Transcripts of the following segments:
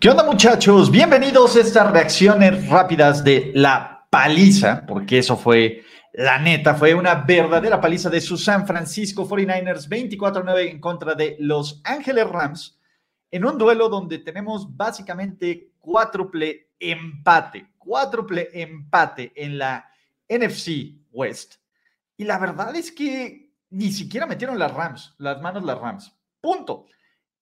¿Qué onda muchachos? Bienvenidos a estas reacciones rápidas de la paliza, porque eso fue la neta, fue una verdadera paliza de sus San Francisco 49ers 24-9 en contra de Los Ángeles Rams, en un duelo donde tenemos básicamente cuádruple empate, cuádruple empate en la NFC West. Y la verdad es que ni siquiera metieron las Rams, las manos las Rams. Punto.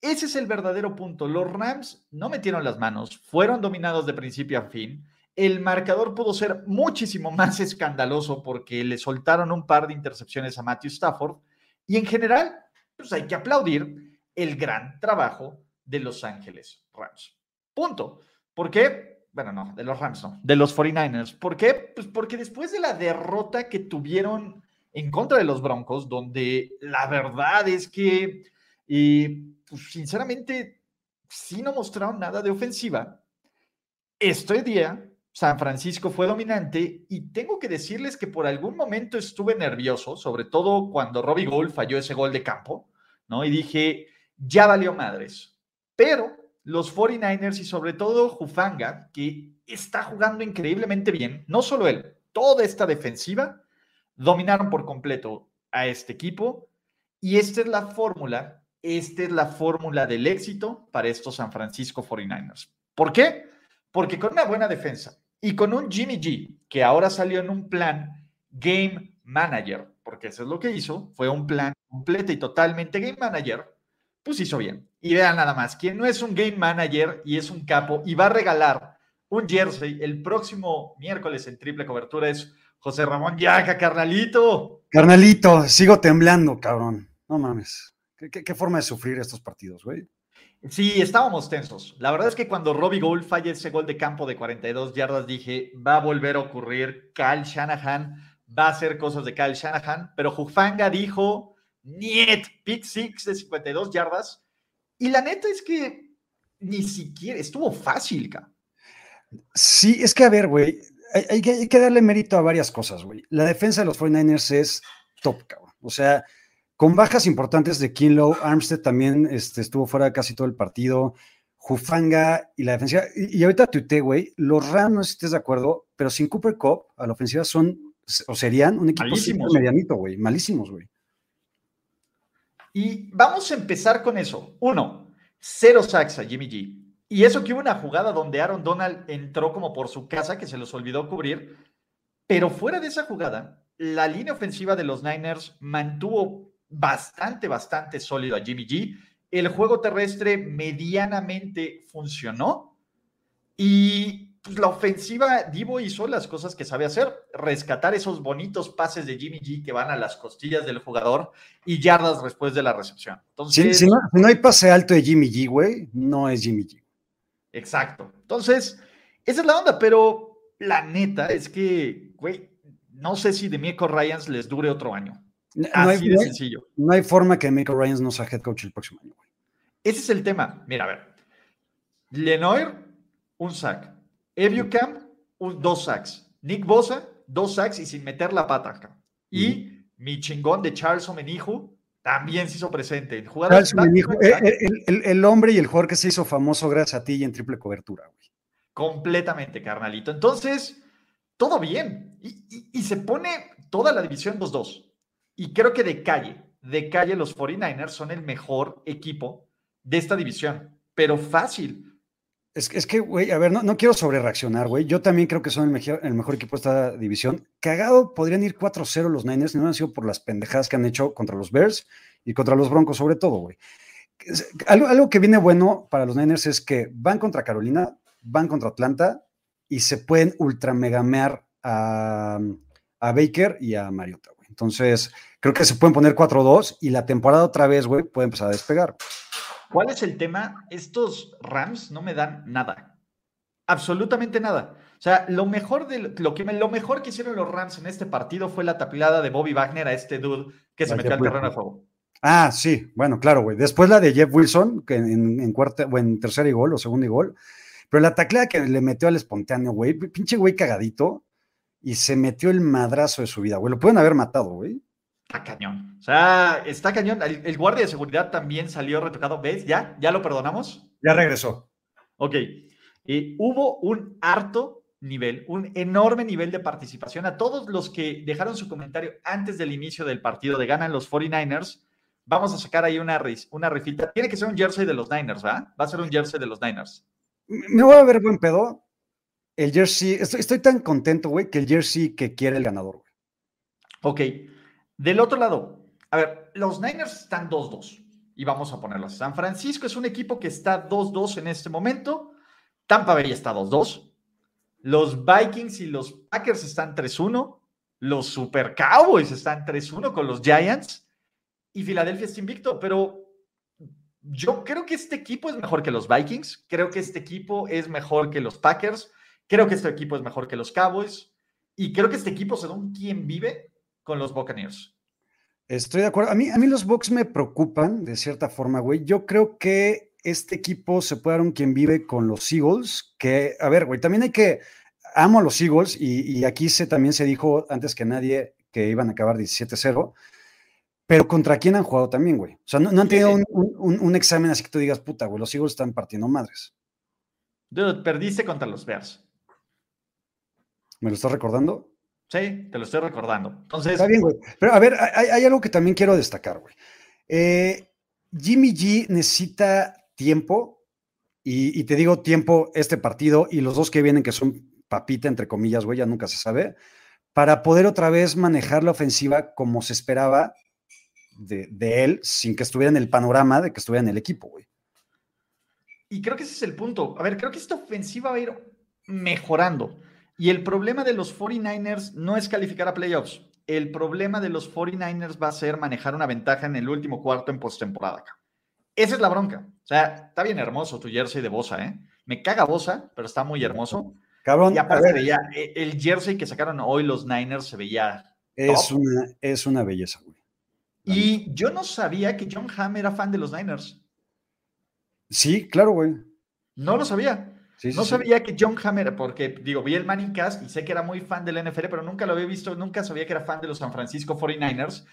Ese es el verdadero punto. Los Rams no metieron las manos, fueron dominados de principio a fin. El marcador pudo ser muchísimo más escandaloso porque le soltaron un par de intercepciones a Matthew Stafford. Y en general, pues hay que aplaudir el gran trabajo de Los Ángeles Rams. Punto. ¿Por qué? Bueno, no, de los Rams no, de los 49ers. ¿Por qué? Pues porque después de la derrota que tuvieron en contra de los Broncos, donde la verdad es que y pues, sinceramente sí no mostraron nada de ofensiva. Este día San Francisco fue dominante y tengo que decirles que por algún momento estuve nervioso, sobre todo cuando Robbie Gould falló ese gol de campo, ¿no? Y dije, ya valió madres. Pero los 49ers y sobre todo Jufanga, que está jugando increíblemente bien, no solo él, toda esta defensiva, dominaron por completo a este equipo y esta es la fórmula esta es la fórmula del éxito para estos San Francisco 49ers. ¿Por qué? Porque con una buena defensa y con un Jimmy G, que ahora salió en un plan Game Manager, porque eso es lo que hizo, fue un plan completo y totalmente Game Manager, pues hizo bien. Y vean nada más, quien no es un Game Manager y es un capo y va a regalar un jersey el próximo miércoles en triple cobertura es José Ramón Yaca, carnalito. Carnalito, sigo temblando, cabrón. No mames. ¿Qué, forma de sufrir estos partidos, güey? Sí, estábamos tensos. La verdad es que cuando Robbie Gould falla ese gol de campo de 42 yardas, dije, va a volver a ocurrir. Kyle Shanahan va a hacer cosas de Kyle Shanahan, pero Jufanga dijo, niet, pick six de 52 yardas. Y la neta es que ni siquiera estuvo fácil, ca. Sí, es que a ver, güey, hay, hay, que darle mérito a varias cosas, güey. La defensa de los 49ers es top, cabrón. O sea, con bajas importantes de Kinlow, Armstead también este, estuvo fuera de casi todo el partido. Jufanga y la defensiva. Y, ahorita tuité, güey, los Rams, no sé si estés de acuerdo, pero sin Cooper Cup a la ofensiva son o serían un equipo medianito, güey, malísimos, güey. Y vamos a empezar con eso. Uno, cero sacks a Jimmy G. Y eso que hubo una jugada donde Aaron Donald entró como por su casa, que se los olvidó cubrir. Pero fuera de esa jugada, la línea ofensiva de los Niners mantuvo bastante, bastante sólido a Jimmy G. El juego terrestre medianamente funcionó y pues, la ofensiva Divo hizo las cosas que sabe hacer, rescatar esos bonitos pases de Jimmy G que van a las costillas del jugador y yardas después de la recepción. Entonces, si, no, hay pase alto de Jimmy G, güey, no es Jimmy G. Exacto. Entonces, esa es la onda, pero la neta es que, güey, no sé si de Michael Ryans les dure otro año. No Así hay, de sencillo. No hay forma que Michael Ryans no sea head coach el próximo año. Ese es el tema. Mira, a ver. Lenoir, un sack. Eviucamp, un, dos sacks. Nick Bosa, dos sacks y sin meter la pata. Y mi chingón de Charles Omenijo también se hizo presente. Charles el, el, hombre y el jugador que se hizo famoso gracias a ti y en triple cobertura, güey. Completamente, carnalito. Entonces, todo bien. Y, y se pone toda la división 2-2. Y creo que de calle, de calle los 49ers son el mejor equipo de esta división, pero fácil. Es, es que, güey, a ver, no, no quiero sobre reaccionar, güey. Yo también creo que son el mejor, el mejor equipo de esta división. Cagado podrían ir 4-0 los Niners, no han sido por las pendejadas que han hecho contra los Bears y contra los Broncos, sobre todo, güey. Algo, algo que viene bueno para los Niners es que van contra Carolina, van contra Atlanta y se pueden ultramegamear a, a Baker y a Mariota. Entonces, creo que se pueden poner 4-2 y la temporada otra vez, güey, puede empezar a despegar. ¿Cuál es el tema? Estos Rams no me dan nada. Absolutamente nada. O sea, lo mejor, de, lo, que, lo mejor que hicieron los Rams en este partido fue la tapilada de Bobby Wagner a este dude que se metió al terreno de juego. Ah, sí, bueno, claro, güey. Después la de Jeff Wilson, que en, cuarta, o en tercera y gol o segundo y gol. Pero la tacleada que le metió al espontáneo, güey, pinche güey cagadito, y se metió el madrazo de su vida, güey. Lo pueden haber matado, güey. Está cañón. O sea, está cañón. El, guardia de seguridad también salió retocado. ¿Ves? ¿Ya? ¿Ya lo perdonamos? Ya regresó. Ok. Y hubo un harto nivel, un enorme nivel de participación. A todos los que dejaron su comentario antes del inicio del partido de ganan los 49ers, vamos a sacar ahí una, una rifita. Tiene que ser un jersey de los Niners, ¿va? Va a ser un jersey de los Niners. Me voy a ver buen pedo. El jersey, estoy, tan contento, güey, que el jersey que quiere el ganador, güey. Ok. Del otro lado, a ver, los Niners están 2-2 y vamos a ponerlos. San Francisco es un equipo que está 2-2 en este momento. Tampa Bay está 2-2. Los Vikings y los Packers están 3-1. Los Super Cowboys están 3-1 con los Giants. Y Filadelfia está invicto, pero yo creo que este equipo es mejor que los Vikings. Creo que este equipo es mejor que los Packers. Creo que este equipo es mejor que los Cowboys. Y creo que este equipo, según quien vive, con los Buccaneers. Estoy de acuerdo. A mí, a mí los Bucks me preocupan de cierta forma, güey. Yo creo que este equipo se puede dar un quien vive con los Eagles, que, a ver, güey, también hay que, amo a los Eagles y, aquí se, también se dijo antes que nadie que iban a acabar 17-0, pero ¿contra quién han jugado también, güey? O sea, no, han tenido un, examen así que tú digas, puta, güey, los Eagles están partiendo madres. perdiste contra los Bears. ¿Me lo estás recordando? Sí, te lo estoy recordando. Entonces. Está bien, güey. Pero a ver, hay, algo que también quiero destacar, güey. Eh, Jimmy G necesita tiempo, y, te digo tiempo, este partido y los dos que vienen, que son papita, entre comillas, güey, ya nunca se sabe, para poder otra vez manejar la ofensiva como se esperaba de, de él, sin que estuviera en el panorama de que estuviera en el equipo, güey. Y creo que ese es el punto. A ver, creo que esta ofensiva va a ir mejorando. Y el problema de los 49ers no es calificar a playoffs. El problema de los 49ers va a ser manejar una ventaja en el último cuarto en postemporada. Esa es la bronca. O sea, está bien hermoso tu jersey de Bosa, ¿eh? Me caga Bosa, pero está muy hermoso. Cabrón. Y aparte veía, e, el jersey que sacaron hoy los Niners se veía. Es, una, es una belleza, güey. Y yo no sabía que John Hamm era fan de los Niners. Sí, claro, güey. No lo sabía no sabía que John Hammer, porque digo, vi el Manning Cast y sé que era muy fan del NFL, pero nunca lo había visto, nunca sabía que era fan de los San Francisco 49ers.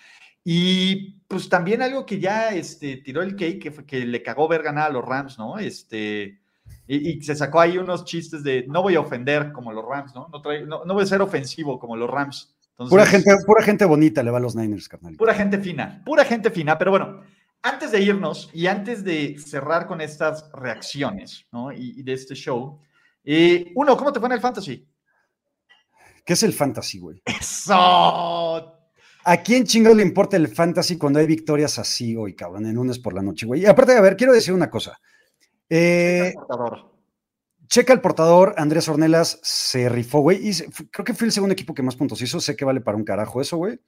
Y pues también algo que ya este, tiró el cake, que, fue, que le cagó ver ganar a los Rams, ¿no? Este, y, se sacó ahí unos chistes de no voy a ofender como los Rams, ¿no? No, no, voy a ser ofensivo como los Rams. pura, gente, pura gente bonita le va a los Niners, carnal. Pura gente fina, pura gente fina, pero bueno, antes de irnos y antes de cerrar con estas reacciones ¿no? y, de este show, eh, uno, ¿cómo te fue en el fantasy? ¿Qué es el fantasy, güey? ¡Eso! ¿A quién chingados le importa el fantasy cuando hay victorias así hoy, cabrón, en lunes por la noche, güey? Y aparte, a ver, quiero decir una cosa. Eh, checa el portador, Andrés Ornelas se rifó, güey, y creo que fue el segundo equipo que más puntos hizo, sé que vale para un carajo eso, güey,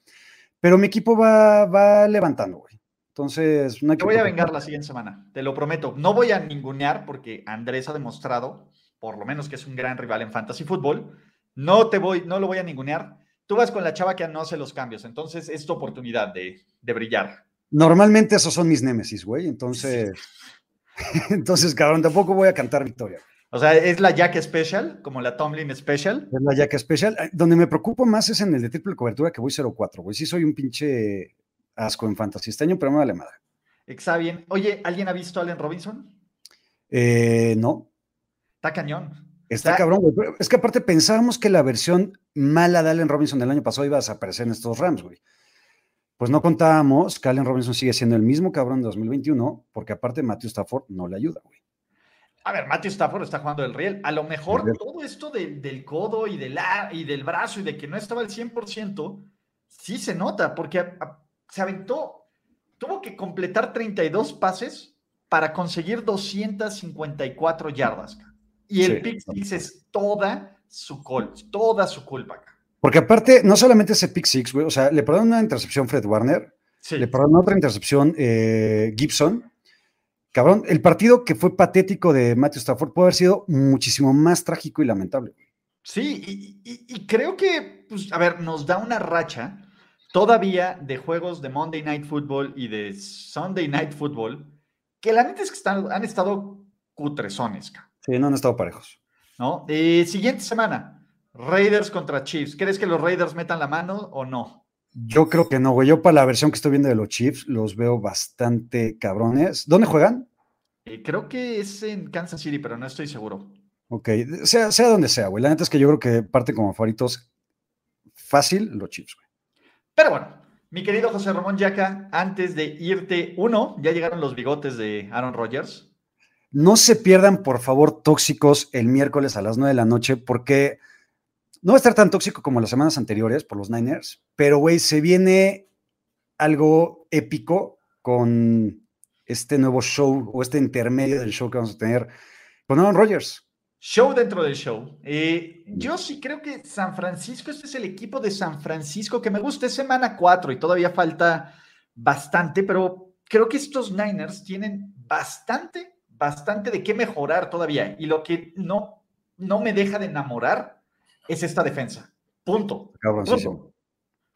pero mi equipo va, va levantando, güey. Entonces, no Te voy a vengar la siguiente semana, te lo prometo. No voy a ningunear porque Andrés ha demostrado, por lo menos que es un gran rival en fantasy fútbol. No te voy, no lo voy a ningunear. Tú vas con la chava que no hace los cambios, entonces es tu oportunidad de, brillar. Normalmente esos son mis némesis, güey. Entonces, entonces, cabrón, tampoco voy a cantar victoria. O sea, es la Jack Special, como la Tomlin Special. Es la Jack Special. Donde me preocupo más es en el de triple cobertura que voy 0-4, güey. Sí soy un pinche asco en fantasy este año, pero me vale madre. Está Oye, ¿alguien ha visto a Allen Robinson? Eh, no. Está cañón. Está, cabrón, güey. Es que aparte pensábamos que la versión mala de Allen Robinson del año pasado iba a desaparecer en estos Rams, güey. Pues no contábamos que Allen Robinson sigue siendo el mismo cabrón de 2021, porque aparte Matthew Stafford no le ayuda, güey. A ver, Matthew Stafford está jugando el riel. A lo mejor todo esto del codo y, y del brazo y de que no estaba al 100%, sí se nota, porque se aventó, tuvo que completar 32 pases para conseguir 254 yardas. Y el pick six es toda su culpa, toda su culpa. Porque aparte, no solamente ese pick six, güey, o sea, le perdieron una intercepción Fred Warner, le perdieron otra intercepción eh, Gibson, cabrón, el partido que fue patético de Matthew Stafford puede haber sido muchísimo más trágico y lamentable. Sí, y, creo que, pues, a ver, nos da una racha todavía de juegos de Monday Night Football y de Sunday Night Football, que la neta es que están, han estado cutrezones. Sí, no han estado parejos. ¿No? Eh, siguiente semana, Raiders contra Chiefs. ¿Crees que los Raiders metan la mano o no? Yo creo que no, güey. Yo para la versión que estoy viendo de los Chiefs los veo bastante cabrones. ¿Dónde juegan? Eh, creo que es en Kansas City, pero no estoy seguro. Ok, sea, sea donde sea, güey. La neta es que yo creo que parte como favoritos fácil los Chiefs, güey. Pero bueno, mi querido José Ramón Yaca, antes de irte, uno, ya llegaron los bigotes de Aaron Rodgers. No se pierdan, por favor, tóxicos el miércoles a las 9 de la noche, porque no va a estar tan tóxico como las semanas anteriores por los Niners, pero, güey, se viene algo épico con este nuevo show o este intermedio del show que vamos a tener con Aaron Rodgers. Show dentro del show. Eh, yo sí creo que San Francisco, este es el equipo de San Francisco que me gusta, es semana 4 y todavía falta bastante, pero creo que estos Niners tienen bastante, bastante de qué mejorar todavía. Y lo que no, no me deja de enamorar es esta defensa. Punto.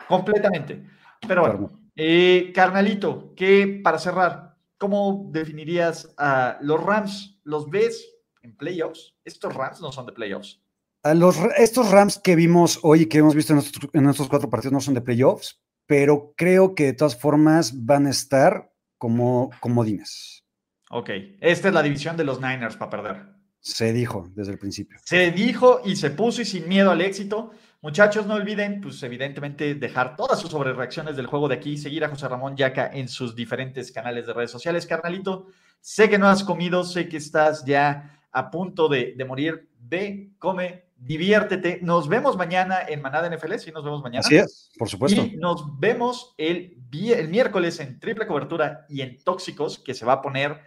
Completamente. Pero bueno, eh, carnalito, que para cerrar, ¿cómo definirías a los Rams? ¿Los ves en playoffs? Estos Rams no son de playoffs. A los, estos Rams que vimos hoy y que hemos visto en estos, en estos cuatro partidos no son de playoffs, pero creo que de todas formas van a estar como comodines. Ok, esta es la división de los Niners para perder. Se dijo desde el principio. Se dijo y se puso y sin miedo al éxito. Muchachos, no olviden, pues evidentemente, dejar todas sus sobrereacciones del juego de aquí, seguir a José Ramón Yaca en sus diferentes canales de redes sociales. Carnalito, sé que no has comido, sé que estás ya a punto de, morir. Ve, come, diviértete. Nos vemos mañana en Manada NFL, sí, nos vemos mañana. Así es, por supuesto. Y nos vemos el, el miércoles en triple cobertura y en tóxicos, que se va a poner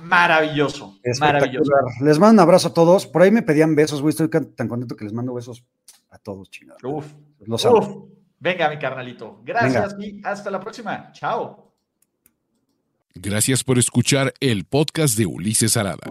Maravilloso, maravilloso. Les mando un abrazo a todos. Por ahí me pedían besos, güey. Estoy tan contento que les mando besos a todos, chingados. Uf, los uf. Venga, mi carnalito. Gracias y hasta la próxima. Chao. Gracias por escuchar el podcast de Ulises Arada.